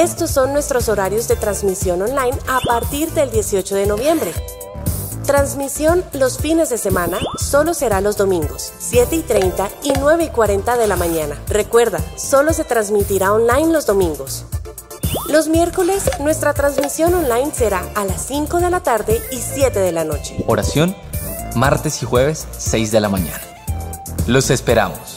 Estos son nuestros horarios de transmisión online a partir del 18 de noviembre. Transmisión los fines de semana solo será los domingos, 7 y 30 y 9 y 40 de la mañana. Recuerda, solo se transmitirá online los domingos. Los miércoles nuestra transmisión online será a las 5 de la tarde y 7 de la noche. Oración, martes y jueves, 6 de la mañana. Los esperamos.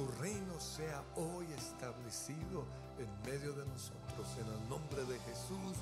Tu reino sea hoy establecido en medio de nosotros, en el nombre de Jesús.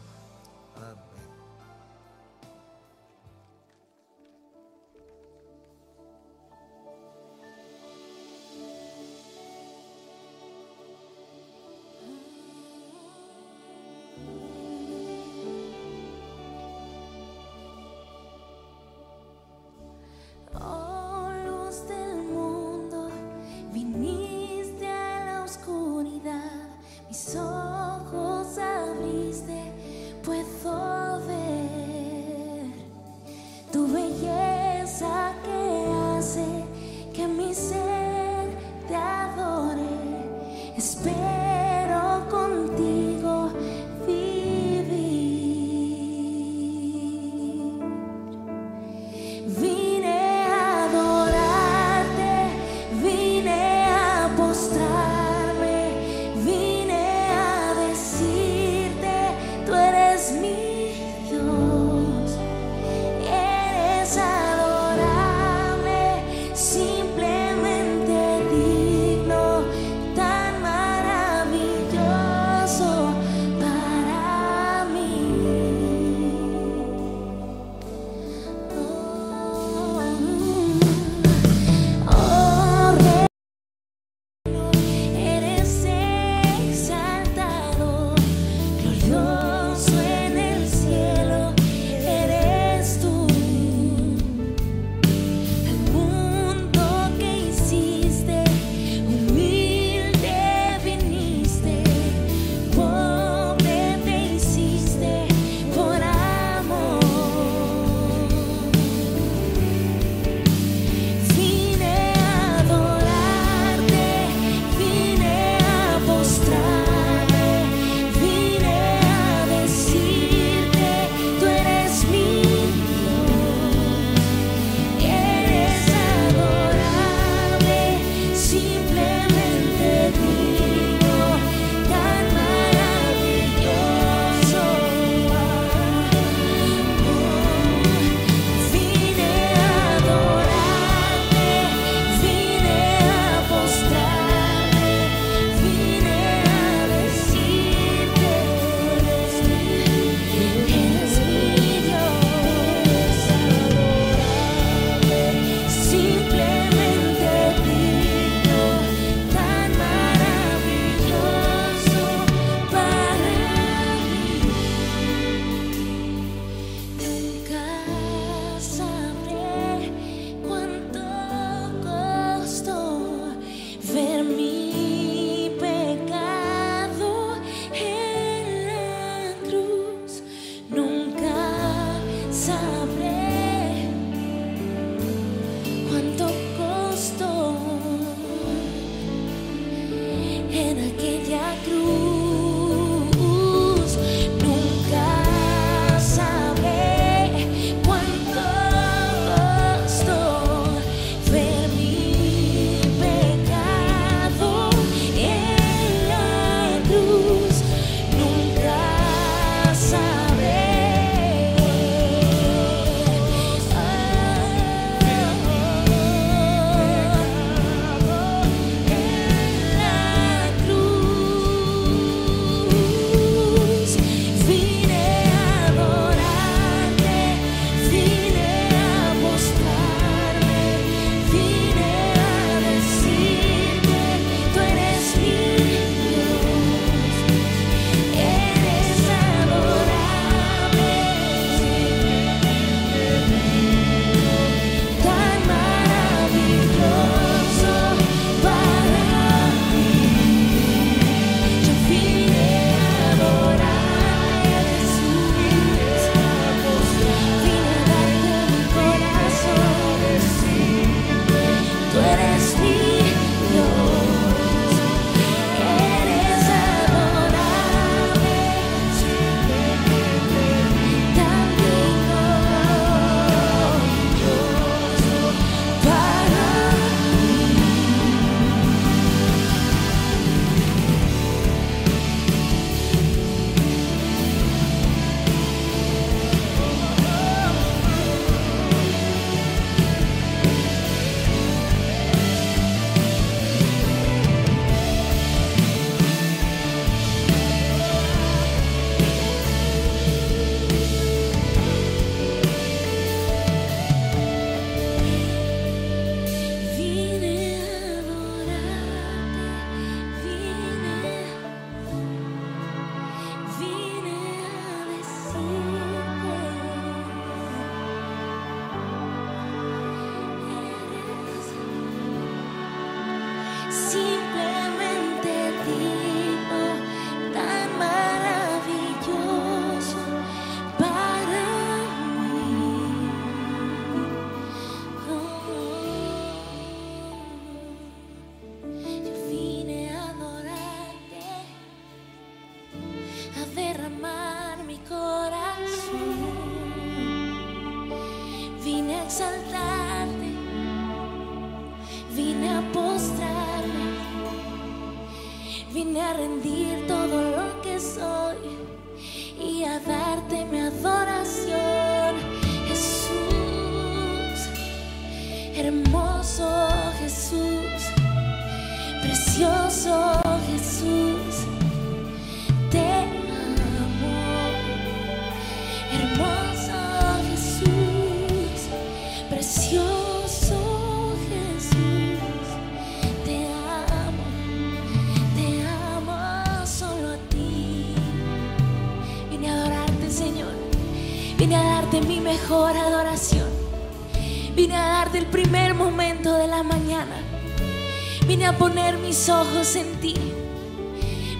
Poner mis ojos en ti.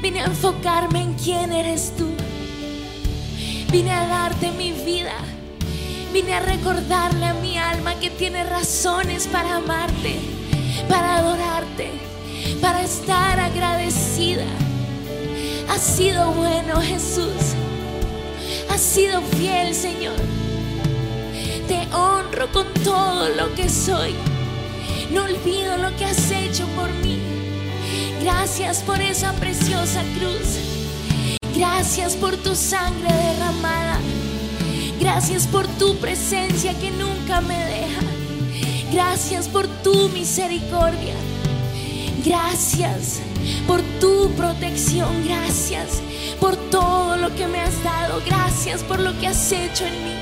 Vine a enfocarme en quién eres tú. Vine a darte mi vida. Vine a recordarle a mi alma que tiene razones para amarte, para adorarte, para estar agradecida. Has sido bueno, Jesús. Has sido fiel, Señor. Te honro con todo lo que soy. No olvido lo que has hecho por mí. Gracias por esa preciosa cruz. Gracias por tu sangre derramada. Gracias por tu presencia que nunca me deja. Gracias por tu misericordia. Gracias por tu protección. Gracias por todo lo que me has dado. Gracias por lo que has hecho en mí.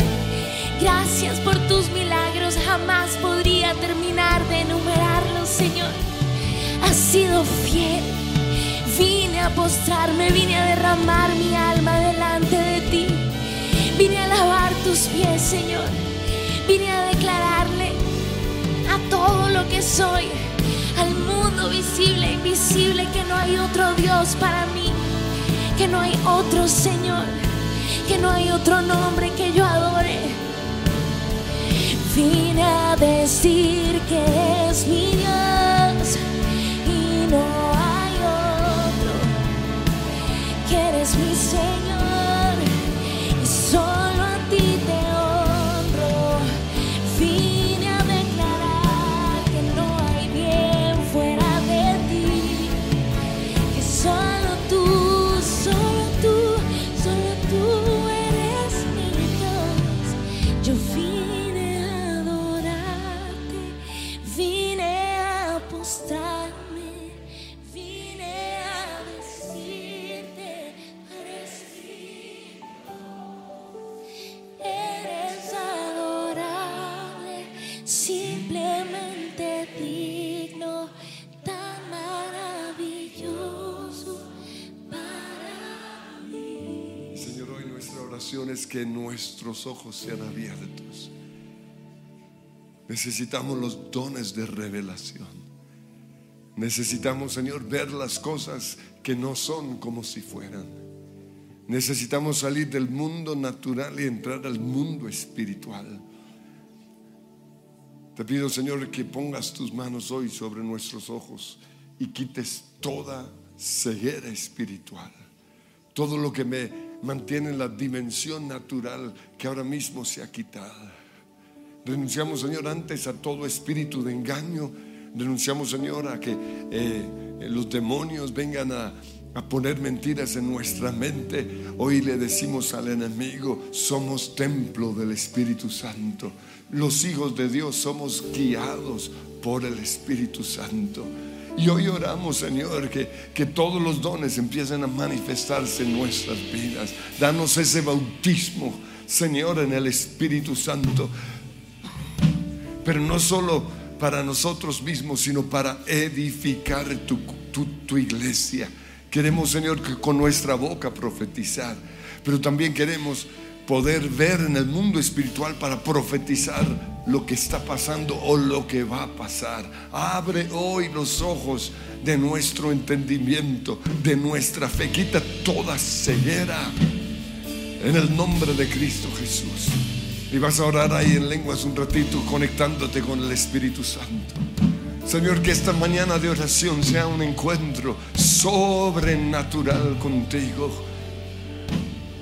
Gracias por tus milagros. Jamás podría terminar de enumerarlos, Señor. Has sido fiel. Vine a postrarme, vine a derramar mi alma delante de ti. Vine a lavar tus pies, Señor. Vine a declararle a todo lo que soy, al mundo visible e invisible, que no hay otro Dios para mí, que no hay otro Señor, que no hay otro nombre que yo adore. Vine a decir que es mi Dios que eres nuestros ojos sean abiertos. Necesitamos los dones de revelación. Necesitamos, Señor, ver las cosas que no son como si fueran. Necesitamos salir del mundo natural y entrar al mundo espiritual. Te pido, Señor, que pongas tus manos hoy sobre nuestros ojos y quites toda ceguera espiritual. Todo lo que me mantiene en la dimensión natural que ahora mismo se ha quitado. Renunciamos, Señor, antes a todo espíritu de engaño. Renunciamos, Señor, a que eh, los demonios vengan a, a poner mentiras en nuestra mente. Hoy le decimos al enemigo, somos templo del Espíritu Santo. Los hijos de Dios somos guiados por el Espíritu Santo. Y hoy oramos, Señor, que, que todos los dones empiecen a manifestarse en nuestras vidas. Danos ese bautismo, Señor, en el Espíritu Santo pero no solo para nosotros mismos, sino para edificar tu, tu, tu iglesia. Queremos, Señor, que con nuestra boca profetizar, pero también queremos poder ver en el mundo espiritual para profetizar lo que está pasando o lo que va a pasar. Abre hoy los ojos de nuestro entendimiento, de nuestra fe. Quita toda ceguera en el nombre de Cristo Jesús. Y vas a orar ahí en lenguas un ratito conectándote con el Espíritu Santo. Señor, que esta mañana de oración sea un encuentro sobrenatural contigo.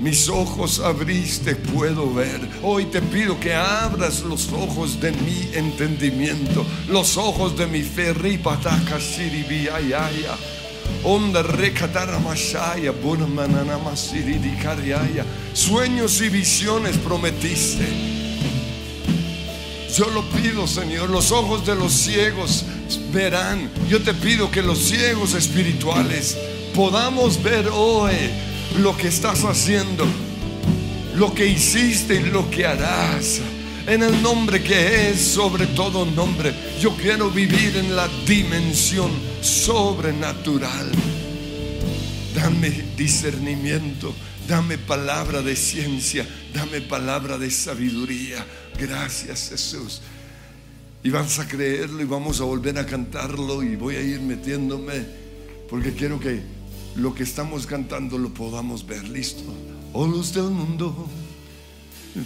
Mis ojos abriste, puedo ver. Hoy te pido que abras los ojos de mi entendimiento, los ojos de mi fe. Ripataka shiribiayaya. Onda recatara mashaya, bona manana masiri di cariaya. Sueños y visiones prometiste. Yo lo pido, Señor, los ojos de los ciegos verán. Yo te pido que los ciegos espirituales podamos ver hoy lo que estás haciendo, lo que hiciste y lo que harás. En el nombre que es sobre todo nombre, yo quiero vivir en la dimensión sobrenatural. Dame discernimiento, dame palabra de ciencia, dame palabra de sabiduría. Gracias Jesús. Y vamos a creerlo y vamos a volver a cantarlo y voy a ir metiéndome porque quiero que lo que estamos cantando lo podamos ver. Listo. Oh luz del mundo,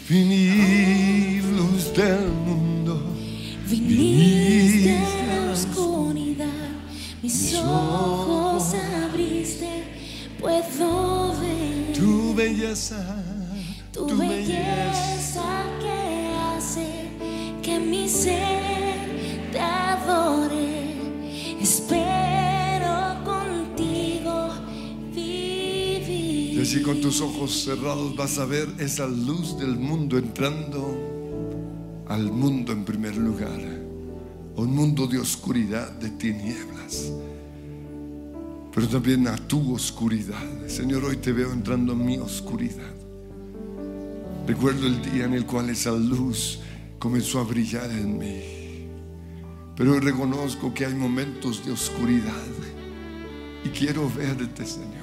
venid luz del mundo. Viniste a la oscuridad, mis ojos abriste, puedo ver Tu belleza, tu belleza que hace que mi ser te adore. Así con tus ojos cerrados vas a ver esa luz del mundo entrando al mundo en primer lugar. Un mundo de oscuridad, de tinieblas. Pero también a tu oscuridad. Señor, hoy te veo entrando en mi oscuridad. Recuerdo el día en el cual esa luz comenzó a brillar en mí. Pero reconozco que hay momentos de oscuridad. Y quiero verte, Señor.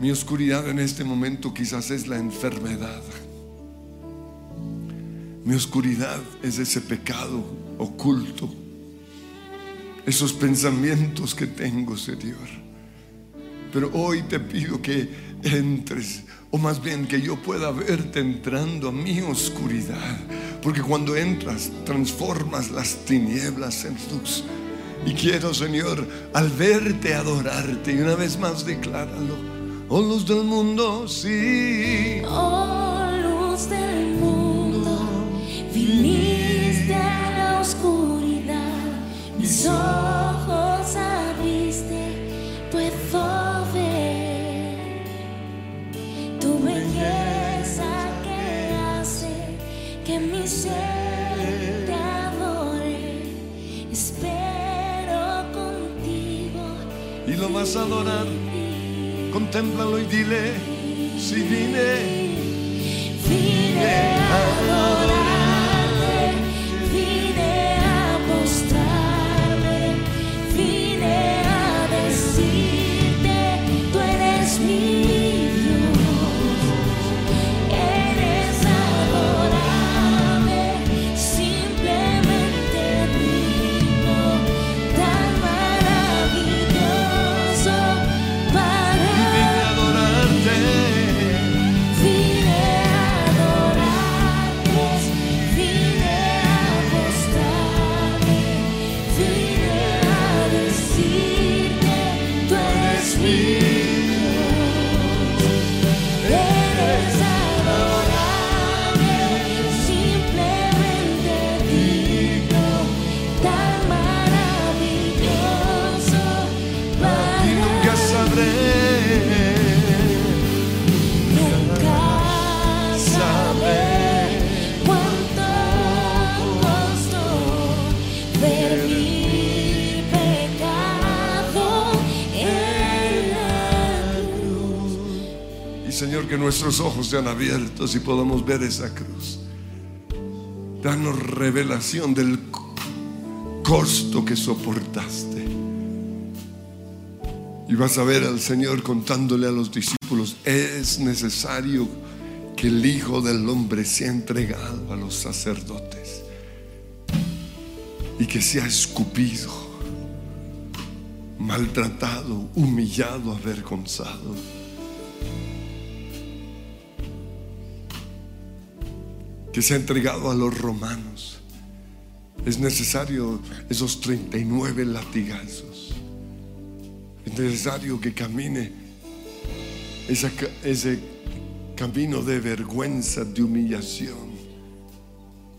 Mi oscuridad en este momento quizás es la enfermedad. Mi oscuridad es ese pecado oculto. Esos pensamientos que tengo, Señor. Pero hoy te pido que entres, o más bien que yo pueda verte entrando a mi oscuridad. Porque cuando entras, transformas las tinieblas en luz. Y quiero, Señor, al verte adorarte. Y una vez más decláralo. Oh luz del mundo, sí. Oh luz del mundo, viniste a la oscuridad, mis ojos abriste, puedo ver tu belleza que hace que mi ser te adore. Espero contigo. Y lo vas a adorar. Contémplalo y dile, si vine. Vine a adorarte, Señor, que nuestros ojos sean abiertos y podamos ver esa cruz. Danos revelación del co- costo que soportaste. Y vas a ver al Señor contándole a los discípulos, es necesario que el Hijo del Hombre sea entregado a los sacerdotes y que sea escupido, maltratado, humillado, avergonzado. Que se ha entregado a los romanos. Es necesario esos 39 latigazos. Es necesario que camine ese camino de vergüenza, de humillación,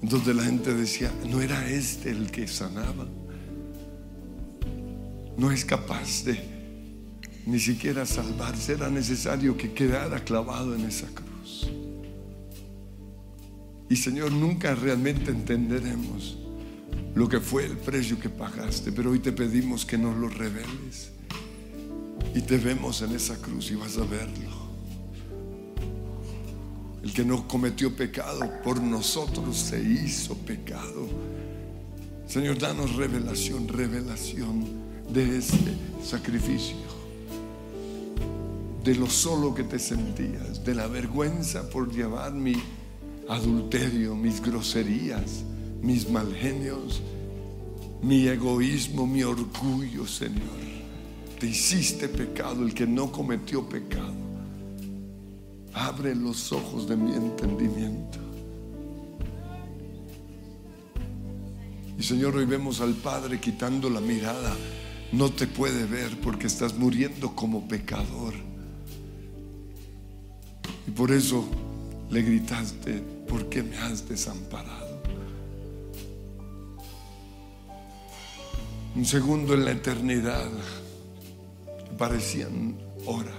donde la gente decía, no era este el que sanaba. no es capaz de ni siquiera salvarse. Era necesario que quedara clavado en esa cruz. Y Señor, nunca realmente entenderemos lo que fue el precio que pagaste, pero hoy te pedimos que nos lo reveles. Y te vemos en esa cruz y vas a verlo. El que no cometió pecado por nosotros se hizo pecado. Señor, danos revelación, revelación de ese sacrificio. De lo solo que te sentías, de la vergüenza por llevar mi adulterio, mis groserías, mis malgenios, mi egoísmo, mi orgullo, Señor. Te hiciste pecado, el que no cometió pecado. Abre los ojos de mi entendimiento. Y Señor, hoy vemos al Padre quitando la mirada. No te puede ver porque estás muriendo como pecador. Y por eso le gritaste, ¿por qué me has desamparado? Un segundo en la eternidad parecían horas,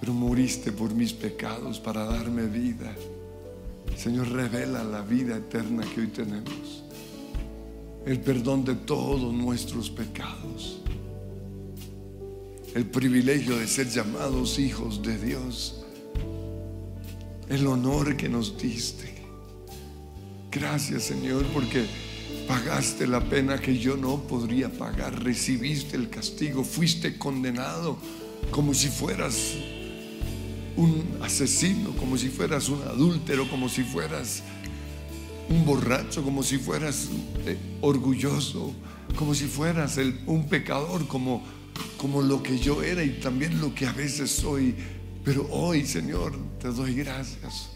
pero moriste por mis pecados para darme vida. Señor, revela la vida eterna que hoy tenemos, el perdón de todos nuestros pecados, el privilegio de ser llamados hijos de Dios, el honor que nos diste. Gracias Señor porque pagaste la pena que yo no podría pagar, recibiste el castigo, fuiste condenado como si fueras un asesino, como si fueras un adúltero, como si fueras un borracho, como si fueras eh, orgulloso, como si fueras un pecador, como, como lo que yo era y también lo que a veces soy. Pero hoy, Señor, te doy gracias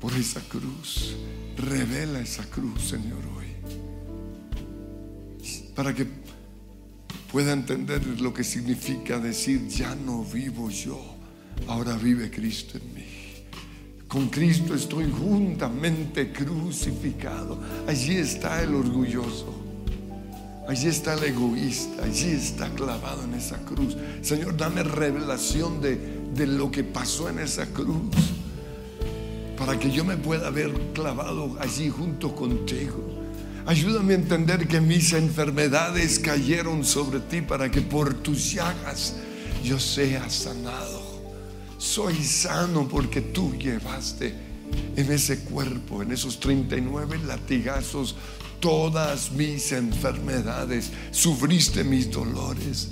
por esa cruz. Revela esa cruz, Señor, hoy. Para que pueda entender lo que significa decir, ya no vivo yo, ahora vive Cristo en mí. Con Cristo estoy juntamente crucificado. Allí está el orgulloso. Allí está el egoísta. Allí está clavado en esa cruz. Señor, dame revelación de, de lo que pasó en esa cruz. Para que yo me pueda ver clavado allí junto contigo. Ayúdame a entender que mis enfermedades cayeron sobre ti para que por tus llagas yo sea sanado. Soy sano porque tú llevaste en ese cuerpo, en esos 39 latigazos, todas mis enfermedades. Sufriste mis dolores.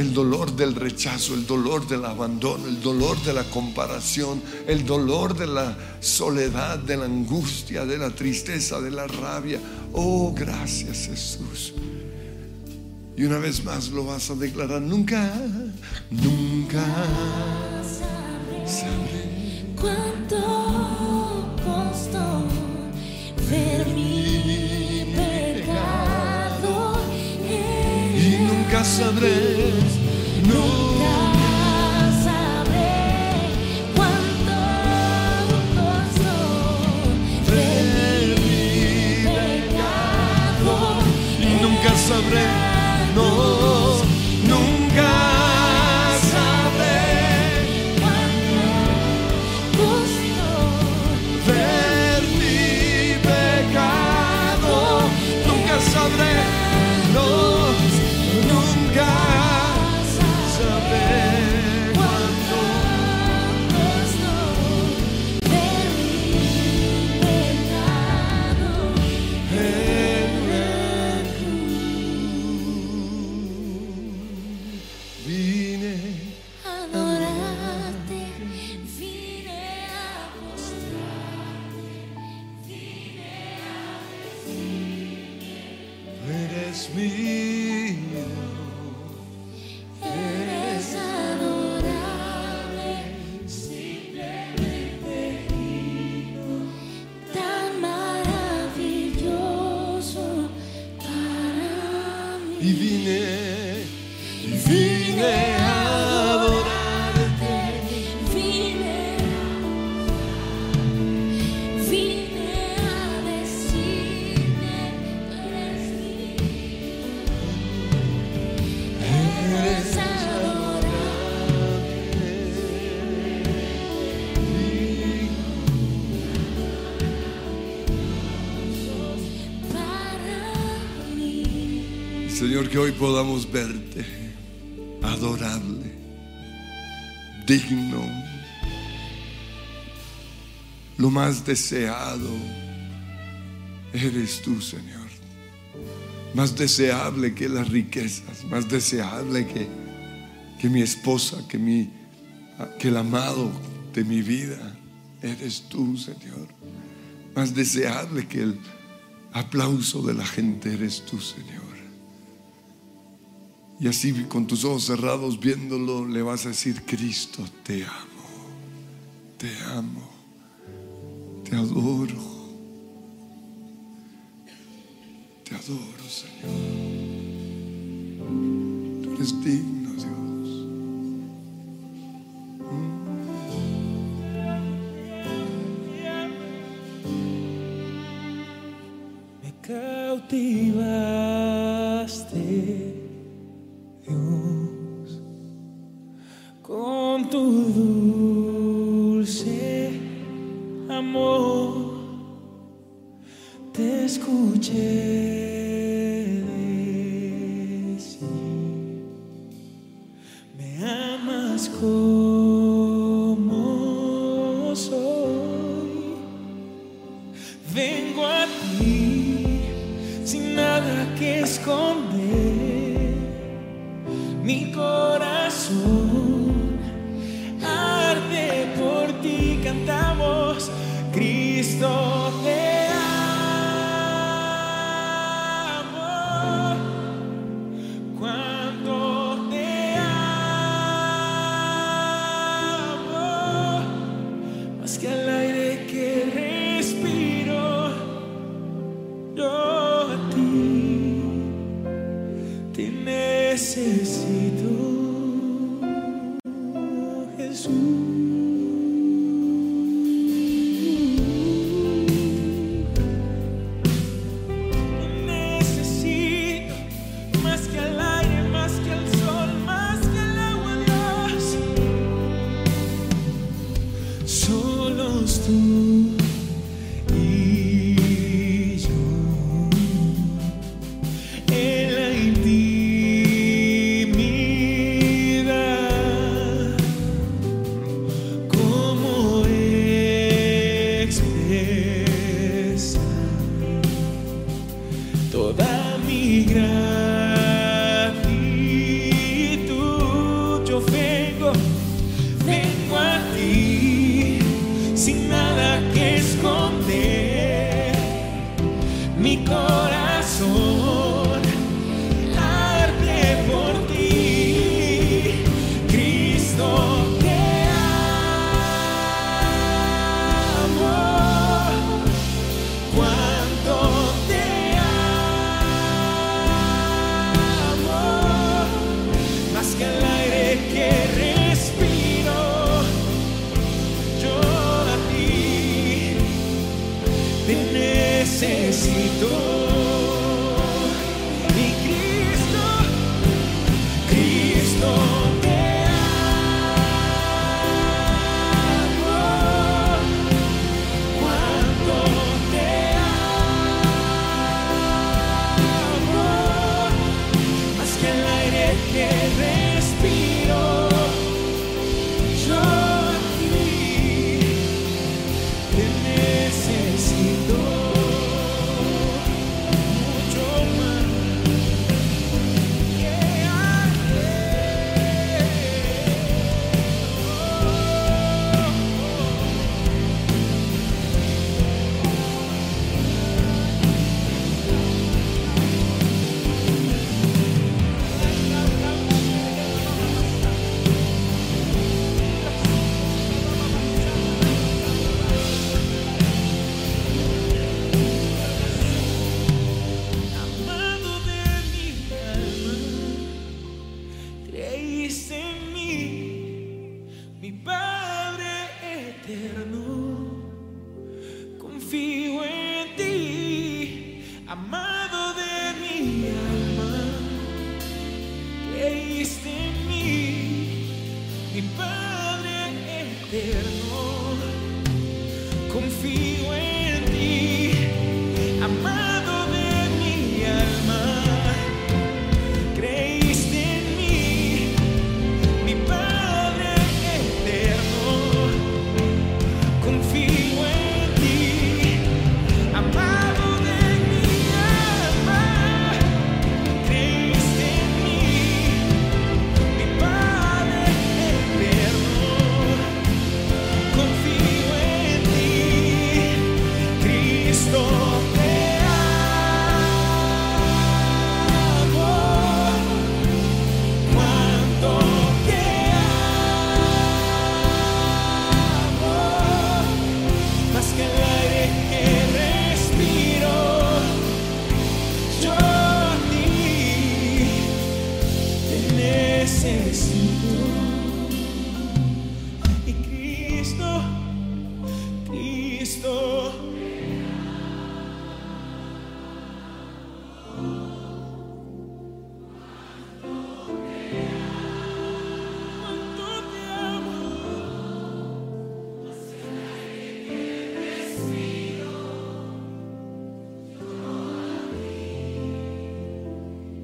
El dolor del rechazo, el dolor del abandono, el dolor de la comparación, el dolor de la soledad, de la angustia, de la tristeza, de la rabia. Oh, gracias Jesús. Y una vez más lo vas a declarar, nunca, nunca nunca Que hoy podamos verte adorable, digno, lo más deseado eres tú, Señor. Más deseable que las riquezas, más deseable que, que mi esposa, que, mi, que el amado de mi vida. Eres tú, Señor. Más deseable que el aplauso de la gente, eres tú, Señor. Y así con tus ojos cerrados viéndolo le vas a decir, Cristo, te amo, te amo, te adoro, te adoro, Señor. Tú eres digno, Dios. Mm. Me cautiva Jesus.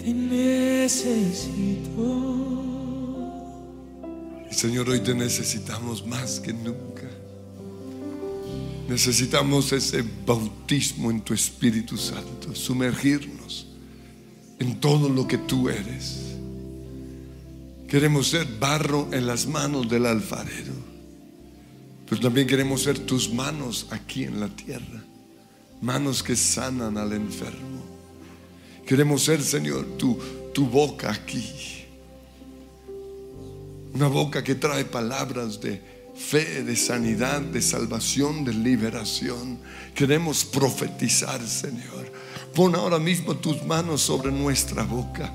Te necesito. Señor, hoy te necesitamos más que nunca. Necesitamos ese bautismo en tu Espíritu Santo, sumergirnos en todo lo que tú eres. Queremos ser barro en las manos del alfarero, pero también queremos ser tus manos aquí en la tierra, manos que sanan al enfermo. Queremos ser, Señor, tu, tu boca aquí, una boca que trae palabras de fe, de sanidad, de salvación, de liberación. Queremos profetizar, Señor. Pon ahora mismo tus manos sobre nuestra boca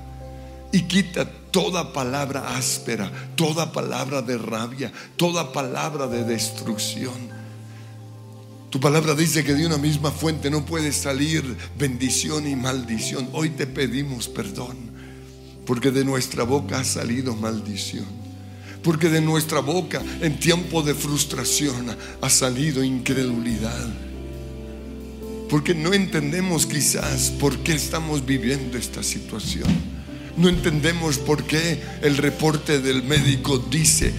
y quita toda palabra áspera, toda palabra de rabia, toda palabra de destrucción. Tu palabra dice que de una misma fuente no puede salir bendición y maldición. Hoy te pedimos perdón, porque de nuestra boca ha salido maldición. Porque de nuestra boca en tiempo de frustración ha salido incredulidad. Porque no entendemos quizás por qué estamos viviendo esta situación. No entendemos por qué el reporte del médico dice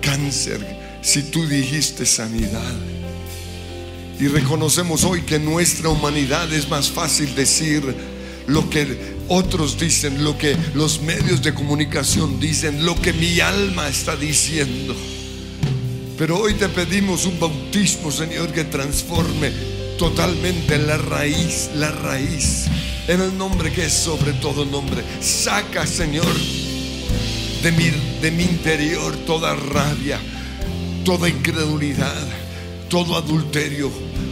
cáncer si tú dijiste sanidad. Y reconocemos hoy que nuestra humanidad es más fácil decir lo que otros dicen, lo que los medios de comunicación dicen, lo que mi alma está diciendo. Pero hoy te pedimos un bautismo, Señor, que transforme totalmente la raíz, la raíz, en el nombre que es sobre todo nombre. Saca, Señor, de mi, de mi interior toda rabia, toda incredulidad, todo adulterio.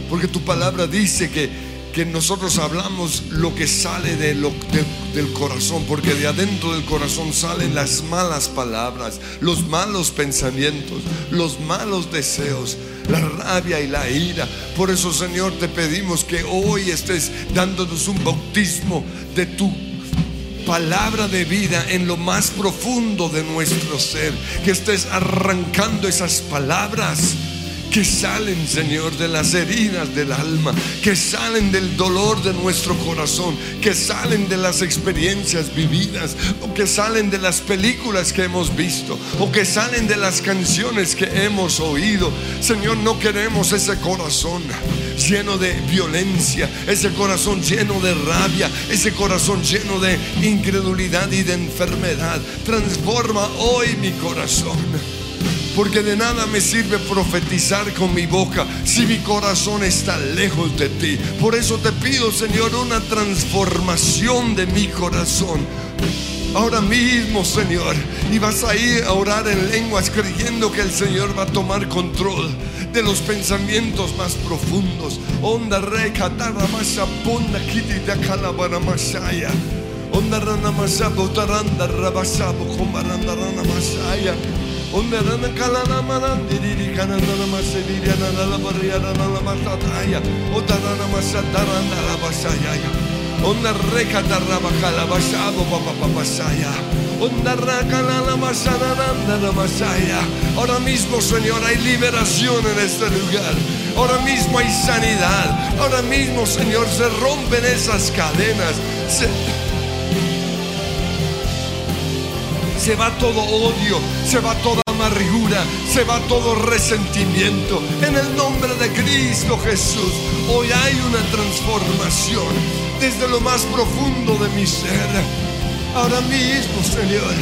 Porque tu palabra dice que que nosotros hablamos lo que sale de lo- de- del corazón, porque de adentro del corazón salen las malas palabras, los malos pensamientos, los malos deseos, la rabia y la ira. Por eso, Señor, te pedimos que hoy estés dándonos un bautismo de tu palabra de vida en lo más profundo de nuestro ser, que estés arrancando esas palabras que salen, Señor, de las heridas del alma, que salen del dolor de nuestro corazón, que salen de las experiencias vividas, o que salen de las películas que hemos visto, o que salen de las canciones que hemos oído. Señor, no queremos ese corazón lleno de violencia, ese corazón lleno de rabia, ese corazón lleno de incredulidad y de enfermedad. Transforma hoy mi corazón. Porque de nada me sirve profetizar con mi boca si mi corazón está lejos de ti. Por eso te pido, Señor, una transformación de mi corazón. Ahora mismo, Señor, y vas a ir a orar en lenguas creyendo que el Señor va a tomar control de los pensamientos más profundos. Onda re katara masa punda kiti da kalabara masaya. Onda rana masabo taranda rabasabo kombaranda rana masaya. Onda rana kalana marandiri kanana masediri anana barriya anana masataya. Onda rana masataranda rabasaya. Onda reka darraba calabasado papa papasaya. Onda la masanananda la masaya. Ahora mismo, Señor, hay liberación en este lugar. Ahora mismo hay sanidad. Ahora mismo, Señor, se rompen esas cadenas. Se, se va todo odio, se va toda amargura, se va todo resentimiento. En el nombre de Cristo Jesús, hoy hay una transformación desde lo más profundo de mi ser. Ahora mismo, Señor,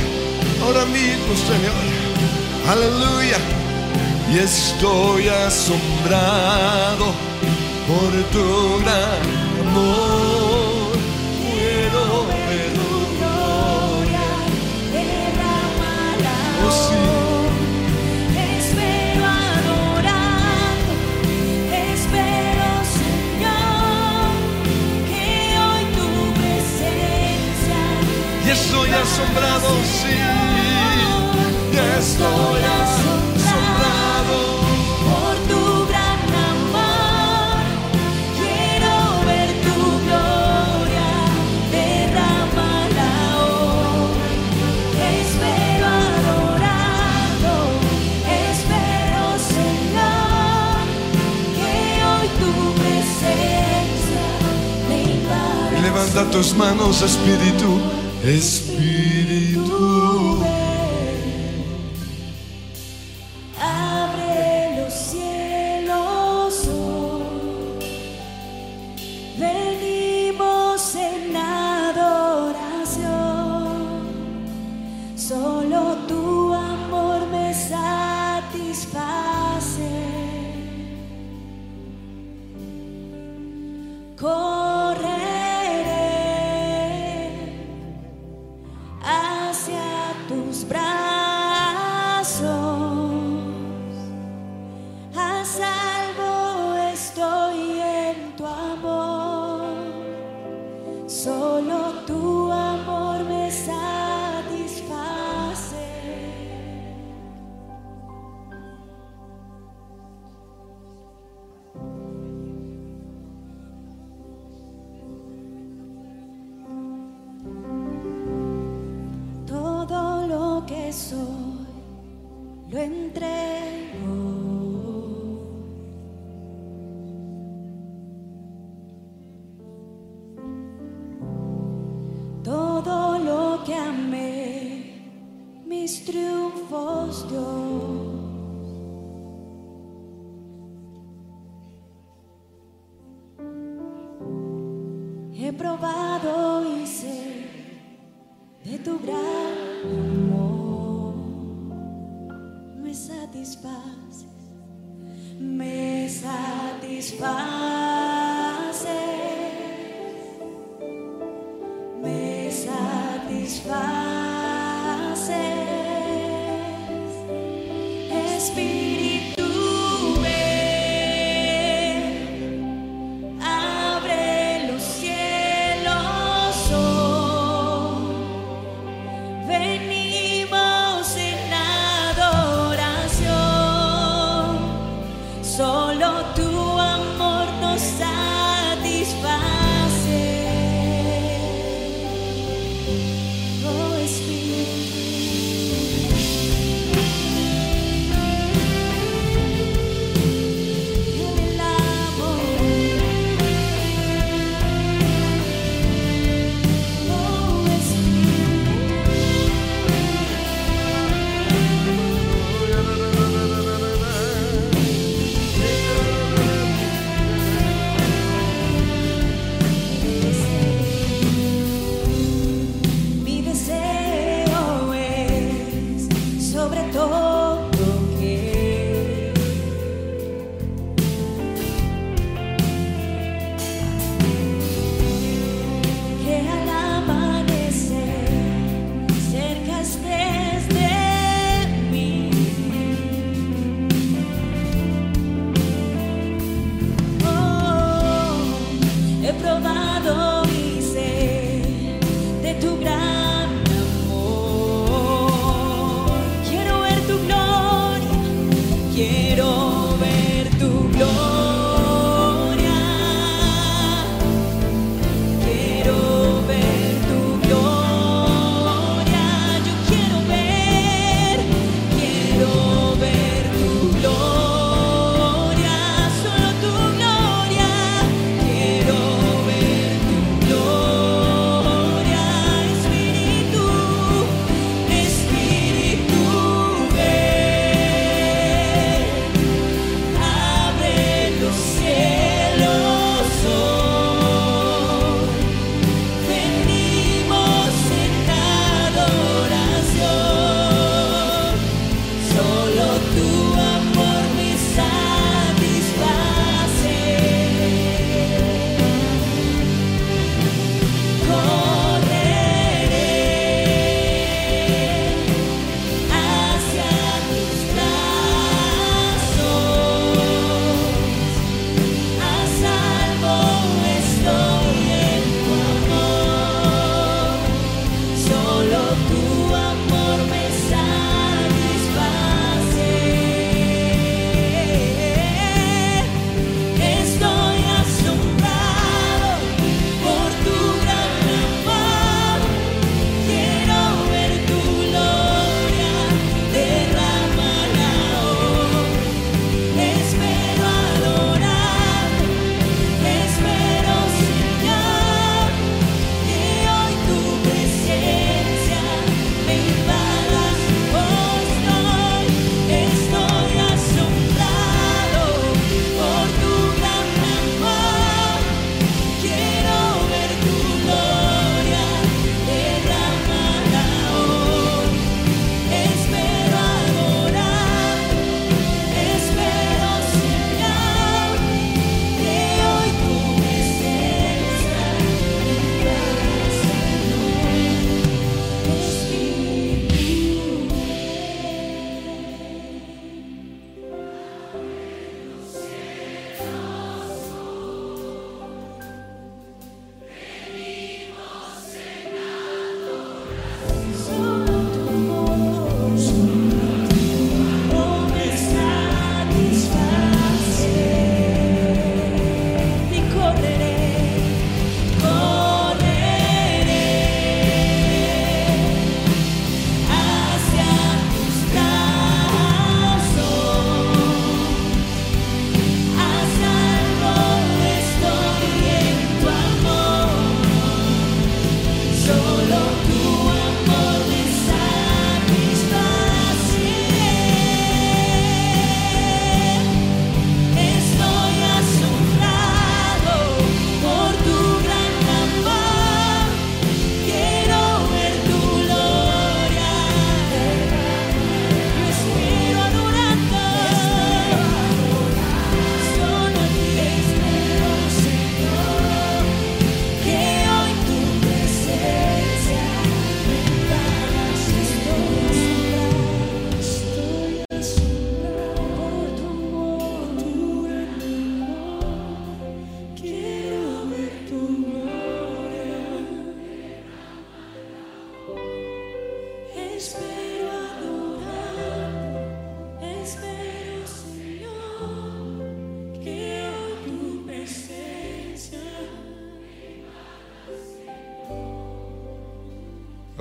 ahora mismo, Señor. Aleluya. Y estoy asombrado por tu gran amor. Estoy asombrado, sí. Estoy asombrado. por tu gran amor. Quiero ver tu gloria, derrámala hoy. Espero adorando, espero Señor, que hoy tu presencia me invada. Y Levanta tus manos, Espíritu, Espíritu. Lo sobre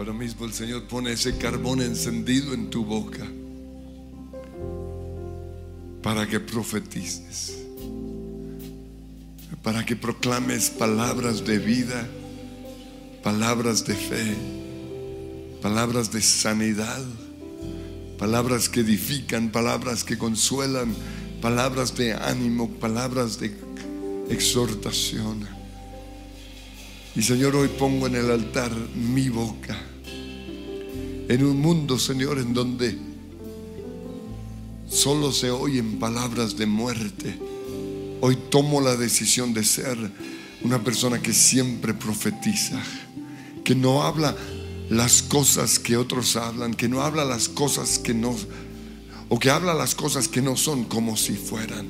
Ahora mismo el Señor pone ese carbón encendido en tu boca para que profetices, para que proclames palabras de vida, palabras de fe, palabras de sanidad, palabras que edifican, palabras que consuelan, palabras de ánimo, palabras de exhortación. Y Señor, hoy pongo en el altar mi boca. En un mundo, Señor, en donde solo se oyen palabras de muerte. Hoy tomo la decisión de ser una persona que siempre profetiza, que no habla las cosas que otros hablan, que no habla las cosas que no, o que habla las cosas que no son como si fueran.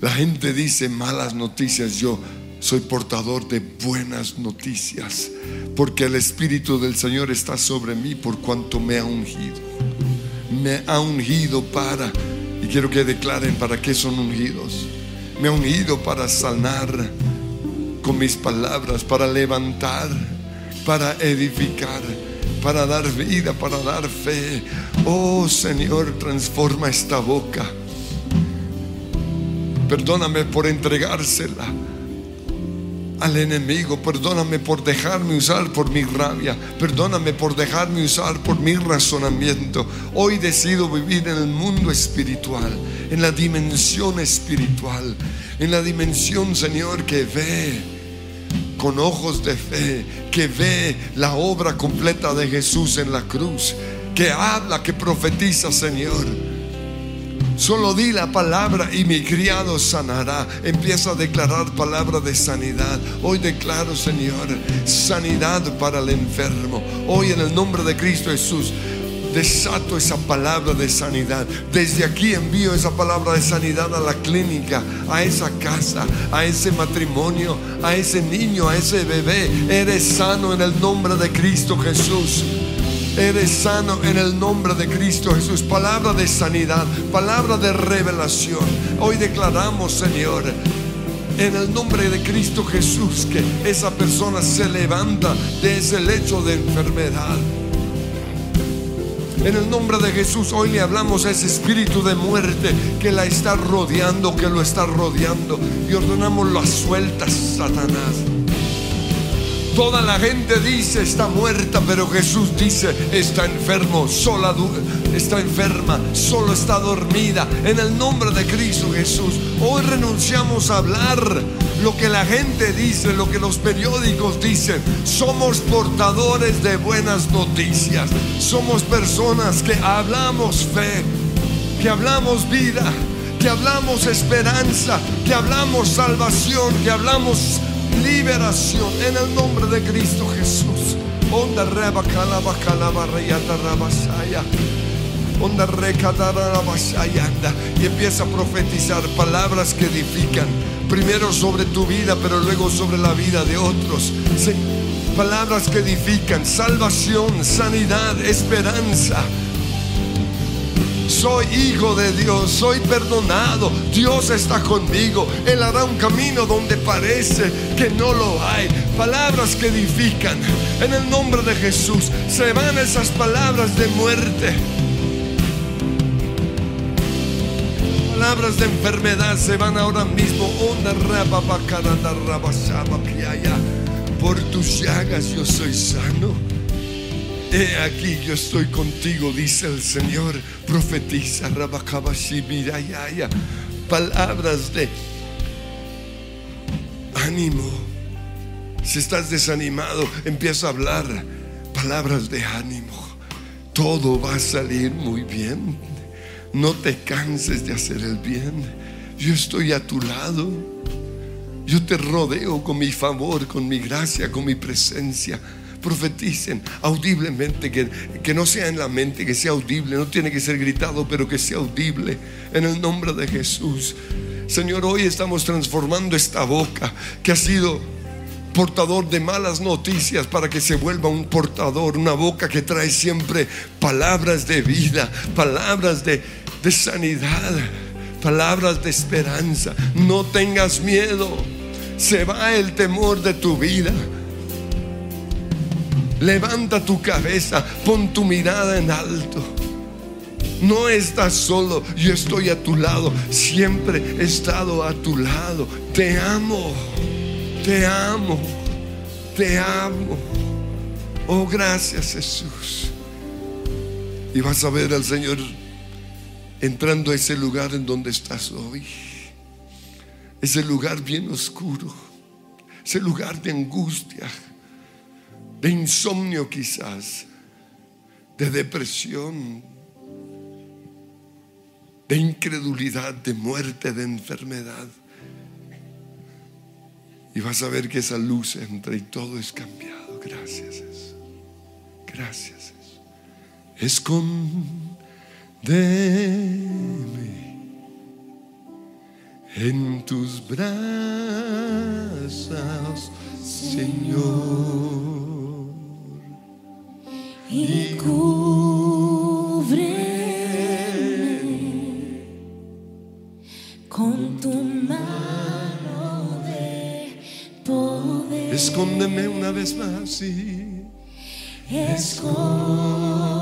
La gente dice malas noticias, yo soy portador de buenas noticias, porque el Espíritu del Señor está sobre mí por cuanto me ha ungido. Me ha ungido para, y quiero que declaren para qué son ungidos. Me ha ungido para sanar con mis palabras, para levantar, para edificar, para dar vida, para dar fe. Oh Señor, transforma esta boca. Perdóname por entregársela al enemigo. Perdóname por dejarme usar por mi rabia. Perdóname por dejarme usar por mi razonamiento. Hoy decido vivir en el mundo espiritual, en la dimensión espiritual, en la dimensión, Señor, que ve con ojos de fe, que ve la obra completa de Jesús en la cruz, que habla, que profetiza, Señor. Solo di la palabra y mi criado sanará. Empieza a declarar palabra de sanidad. Hoy declaro, Señor, sanidad para el enfermo. Hoy en el nombre de Cristo Jesús. Desato esa palabra de sanidad. Desde aquí envío esa palabra de sanidad a la clínica, a esa casa, a ese matrimonio, a ese niño, a ese bebé. Eres sano en el nombre de Cristo Jesús. Eres sano en el nombre de Cristo Jesús. Palabra de sanidad, palabra de revelación. Hoy declaramos, Señor, en el nombre de Cristo Jesús, que esa persona se levanta de ese lecho de enfermedad. En el nombre de Jesús, hoy le hablamos a ese espíritu de muerte que la está rodeando, que lo está rodeando. Y ordenamos las sueltas, Satanás. Toda la gente dice está muerta, pero Jesús dice está enfermo, sola está enferma, solo está dormida. En el nombre de Cristo Jesús, hoy renunciamos a hablar lo que la gente dice, lo que los periódicos dicen. Somos portadores de buenas noticias. Somos personas que hablamos fe, que hablamos vida, que hablamos esperanza, que hablamos salvación, que hablamos liberación en el nombre de Cristo Jesús. Onda reba calaba calaba reyata rabasaya. Onda anda y empieza a profetizar palabras que edifican. Primero sobre tu vida, pero luego sobre la vida de otros. Palabras que edifican, salvación, sanidad, esperanza. Soy hijo de Dios, soy perdonado, Dios está conmigo, Él hará un camino donde parece que no lo hay. Palabras que edifican, en el nombre de Jesús, se van esas palabras de muerte. Palabras de enfermedad se van ahora mismo. Por tus llagas yo soy sano. He aquí yo estoy contigo, dice el Señor. Profetiza, Rabakabashibirayaya. Palabras de ánimo. Si estás desanimado, empieza a hablar palabras de ánimo. Todo va a salir muy bien. No te canses de hacer el bien. Yo estoy a tu lado. Yo te rodeo con mi favor, con mi gracia, con mi presencia. Profeticen audiblemente, que, que no sea en la mente, que sea audible. No tiene que ser gritado, pero que sea audible. En el nombre de Jesús. Señor, hoy estamos transformando esta boca que ha sido portador de malas noticias para que se vuelva un portador, una boca que trae siempre palabras de vida, palabras de, de sanidad, palabras de esperanza. No tengas miedo, se va el temor de tu vida. Levanta tu cabeza, pon tu mirada en alto. No estás solo, yo estoy a tu lado, siempre he estado a tu lado. Te amo, te amo, te amo. Oh, gracias Jesús. Y vas a ver al Señor entrando a ese lugar en donde estás hoy. Ese lugar bien oscuro, ese lugar de angustia, de insomnio quizás, de depresión, de incredulidad, de muerte, de enfermedad. Y vas a ver que esa luz entra y todo es cambiado. Gracias, Jesús. Gracias, Jesús. Escóndeme en tus brazos, Señor. Y cúbreme con tu mano de poder. Escóndeme una vez más, sí. Escóndeme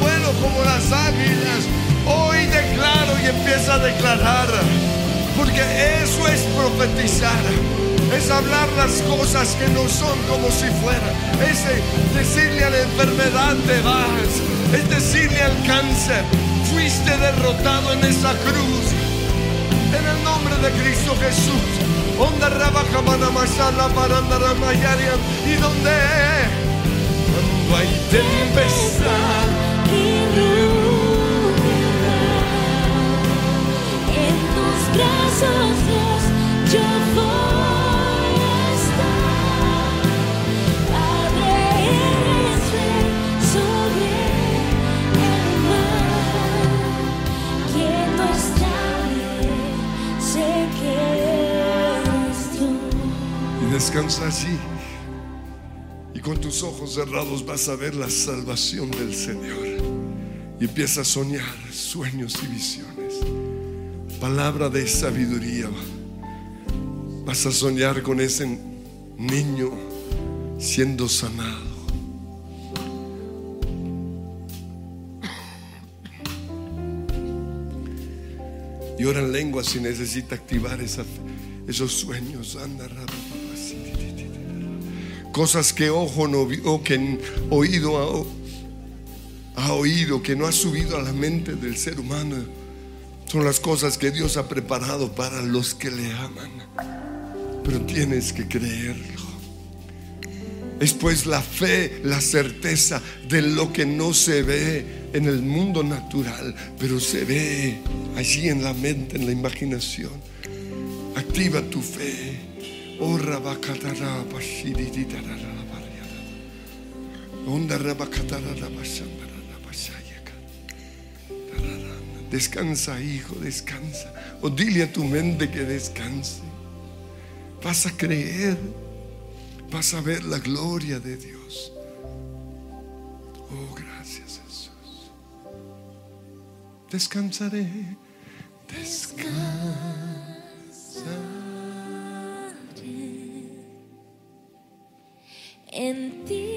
vuelo como las águilas. Hoy declaro y empieza a declarar. Porque eso es profetizar. Es hablar las cosas que no son como si fueran. Es decirle a la enfermedad te vas. Es decirle al cáncer, fuiste derrotado en esa cruz. En el nombre de Cristo Jesús. Onda rabaja manamashala parandara mayarian. Y donde cuando hay tempestad. En tus brazos, yo voy a estar. Padre, eres rey sobre el mar. Quieto estaré, sé que eres Dios. Y descansa allí. Y con tus ojos cerrados vas a ver la salvación del Señor. Y empieza a soñar sueños y visiones. Palabra de sabiduría. Vas a soñar con ese niño siendo sanado. Y ora en lengua si necesita activar esos sueños. Anda. Cosas que ojo no vio, que oído ha, oído, que no ha subido a la mente del ser humano. Son las cosas que Dios ha preparado para los que le aman. Pero tienes que creerlo. Es pues la fe, la certeza de lo que no se ve en el mundo natural, pero se ve allí en la mente, en la imaginación. Activa tu fe. Oh. Onda Descansa, hijo, descansa. O dile a tu mente que descanse. Vas a creer. Vas a ver la gloria de Dios. Oh, gracias Jesús. Descansaré. en ti,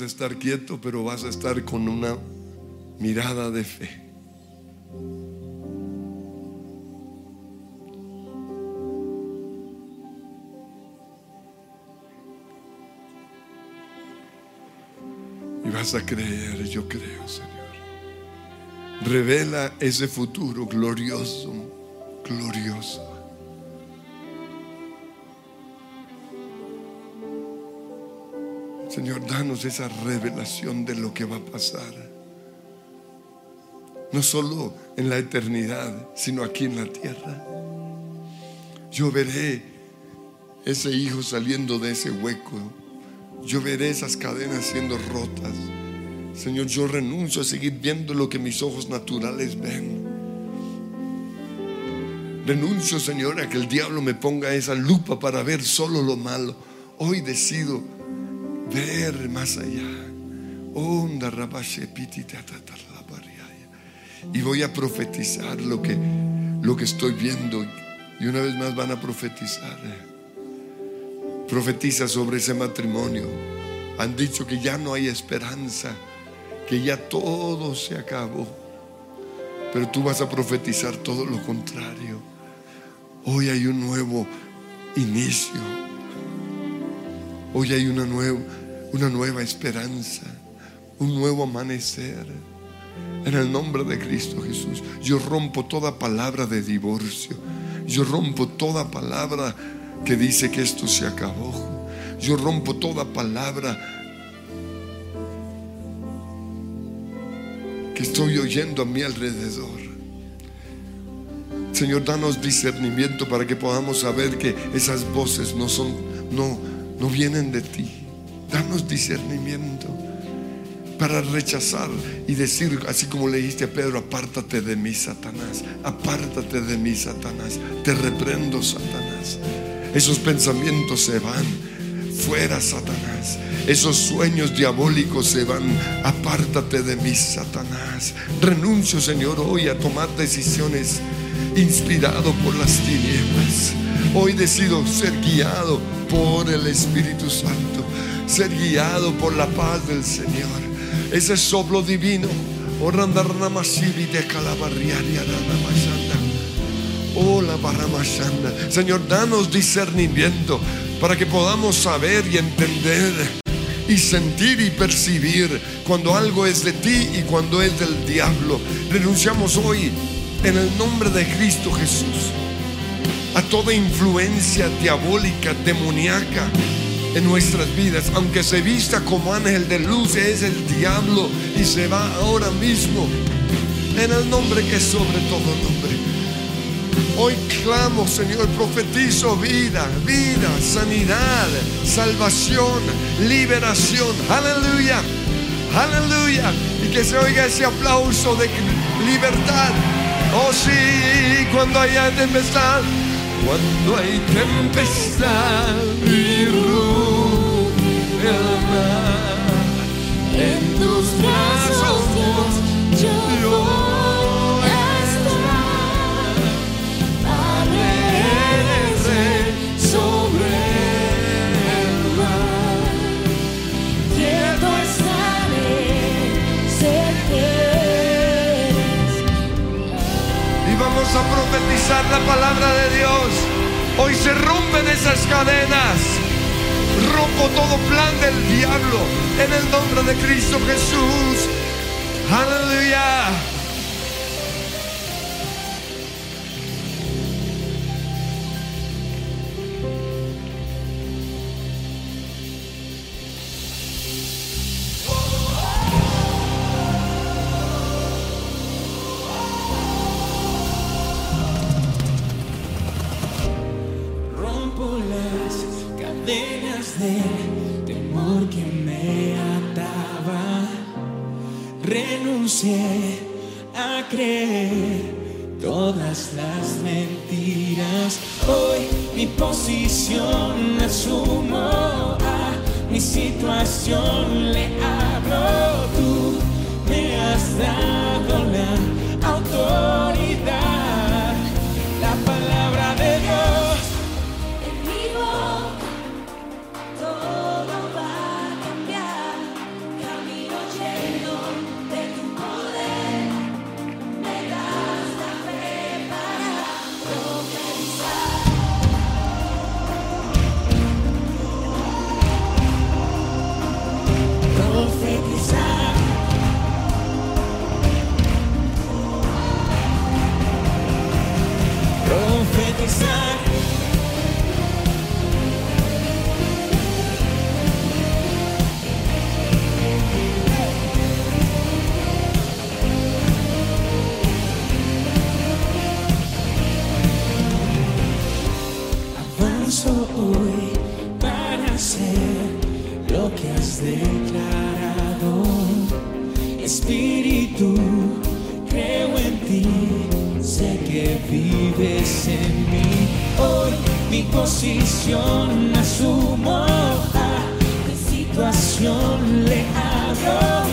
a estar quieto, pero vas a estar con una mirada de fe. Y vas a creer, yo creo, Señor. Revela ese futuro glorioso, glorioso. Señor, danos esa revelación de lo que va a pasar. No solo en la eternidad, sino aquí en la tierra. Yo veré ese hijo saliendo de ese hueco. Yo veré esas cadenas siendo rotas. Señor, yo renuncio a seguir viendo lo que mis ojos naturales ven. Renuncio, Señor, a que el diablo me ponga esa lupa para ver solo lo malo. Hoy decido ver más allá. Y voy a profetizar lo que, lo que estoy viendo. Y una vez más van a profetizar. Profetiza sobre ese matrimonio. Han dicho que ya no hay esperanza, que ya todo se acabó. Pero tú vas a profetizar todo lo contrario. Hoy hay un nuevo inicio. Hoy hay una nueva, una nueva esperanza, un nuevo amanecer. En el nombre de Cristo Jesús, yo rompo toda palabra de divorcio. Yo rompo toda palabra que dice que esto se acabó. Yo rompo toda palabra que estoy oyendo a mi alrededor. Señor, danos discernimiento para que podamos saber que esas voces no son, no, no vienen de ti. Danos discernimiento para rechazar y decir, así como le dijiste a Pedro, apártate de mí, Satanás, apártate de mí, Satanás, te reprendo, Satanás. Esos pensamientos se van, fuera, Satanás. Esos sueños diabólicos se van, apártate de mí, Satanás. Renuncio, Señor, hoy a tomar decisiones inspirado por las tinieblas. Hoy decido ser guiado por el Espíritu Santo, ser guiado por la paz del Señor. Ese soplo divino. Oh, barramashanda. Señor, danos discernimiento para que podamos saber y entender y sentir y percibir cuando algo es de ti y cuando es del diablo. Renunciamos hoy en el nombre de Cristo Jesús a toda influencia diabólica, demoníaca en nuestras vidas, aunque se vista como ángel de luz, es el diablo y se va ahora mismo en el nombre que es sobre todo nombre. Hoy clamo, Señor, profetizo vida, vida, sanidad, salvación, liberación. Aleluya, aleluya. Y que se oiga ese aplauso de libertad. Oh sí, cuando haya tempestad, cuando hay tempestad y ruge el mar, En tus brazos, yo a profetizar la palabra de Dios. Hoy se rompen esas cadenas. Rompo todo plan del diablo en el nombre de Cristo Jesús. Aleluya. Situación le abro. Tú me has dado la autoridad. Que has declarado. Espíritu, creo en ti, sé que vives en mí. Hoy mi posición asumo a mi situación le abro.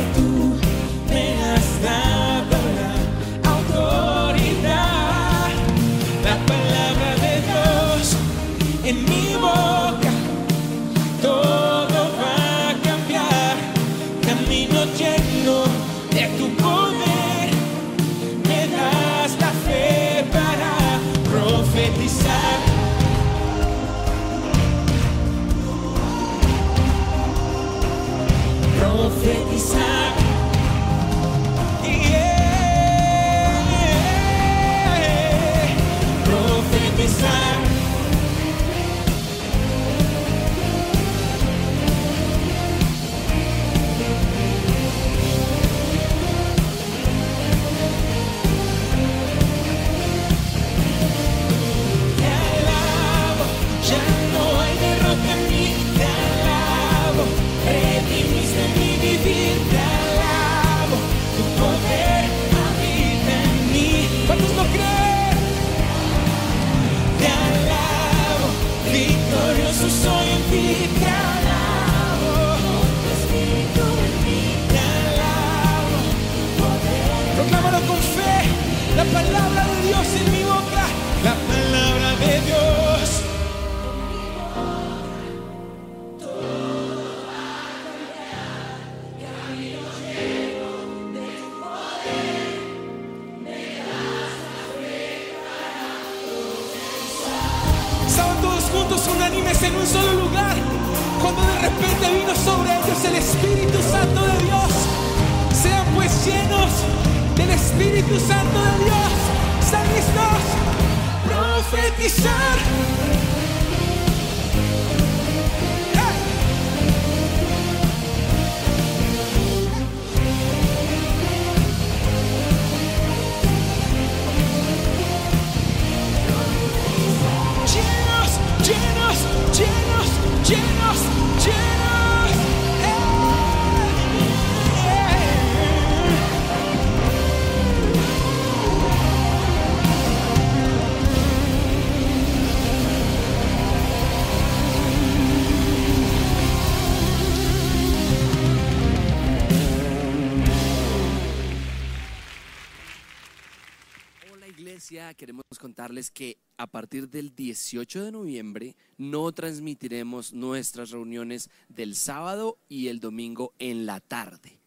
Contarles que a partir del 18 de noviembre no transmitiremos nuestras reuniones del sábado y el domingo en la tarde.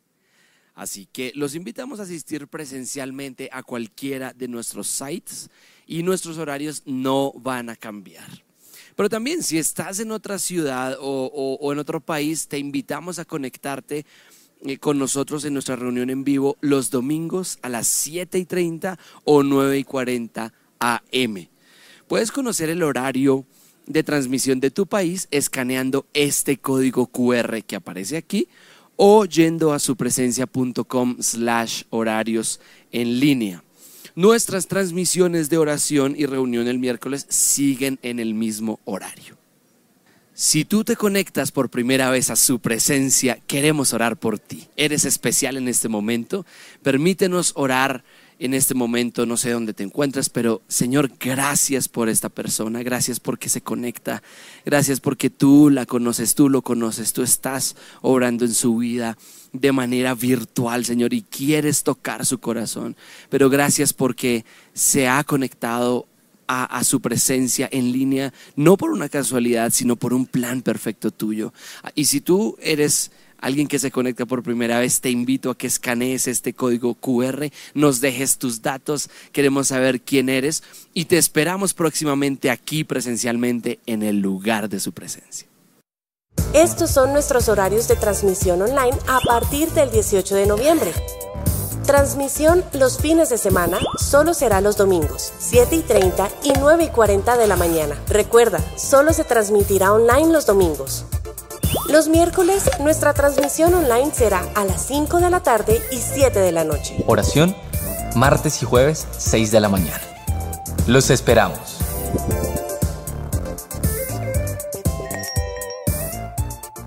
Así que los invitamos a asistir presencialmente a cualquiera de nuestros sites y nuestros horarios no van a cambiar. Pero también si estás en otra ciudad o, en otro país, te invitamos a conectarte eh, con nosotros en nuestra reunión en vivo los domingos a las 7 y 30 o 9 y 40 AM. Puedes conocer el horario de transmisión de tu país escaneando este código QR que aparece aquí o yendo a supresencia.com slash horarios en línea. Nuestras transmisiones de oración y reunión el miércoles siguen en el mismo horario. Si tú te conectas por primera vez a su presencia, queremos orar por ti. Eres especial en este momento. Permítenos orar en este momento, no sé dónde te encuentras, pero Señor, gracias por esta persona, gracias porque se conecta, gracias porque tú la conoces, tú lo conoces, tú estás obrando en su vida de manera virtual, Señor, y quieres tocar su corazón. Pero gracias porque se ha conectado a, a su presencia en línea, no por una casualidad, sino por un plan perfecto tuyo. Y si tú eres alguien que se conecta por primera vez, te invito a que escanees este código QR, nos dejes tus datos, queremos saber quién eres y te esperamos próximamente aquí presencialmente en el lugar de su presencia. Estos son nuestros horarios de transmisión online a partir del 18 de noviembre. Transmisión los fines de semana solo será los domingos, 7 y 30 y 9 y 40 de la mañana. Recuerda, solo se transmitirá online los domingos. Los miércoles, nuestra transmisión online será a las 5 de la tarde y 7 de la noche. Oración, martes y jueves, 6 de la mañana. Los esperamos.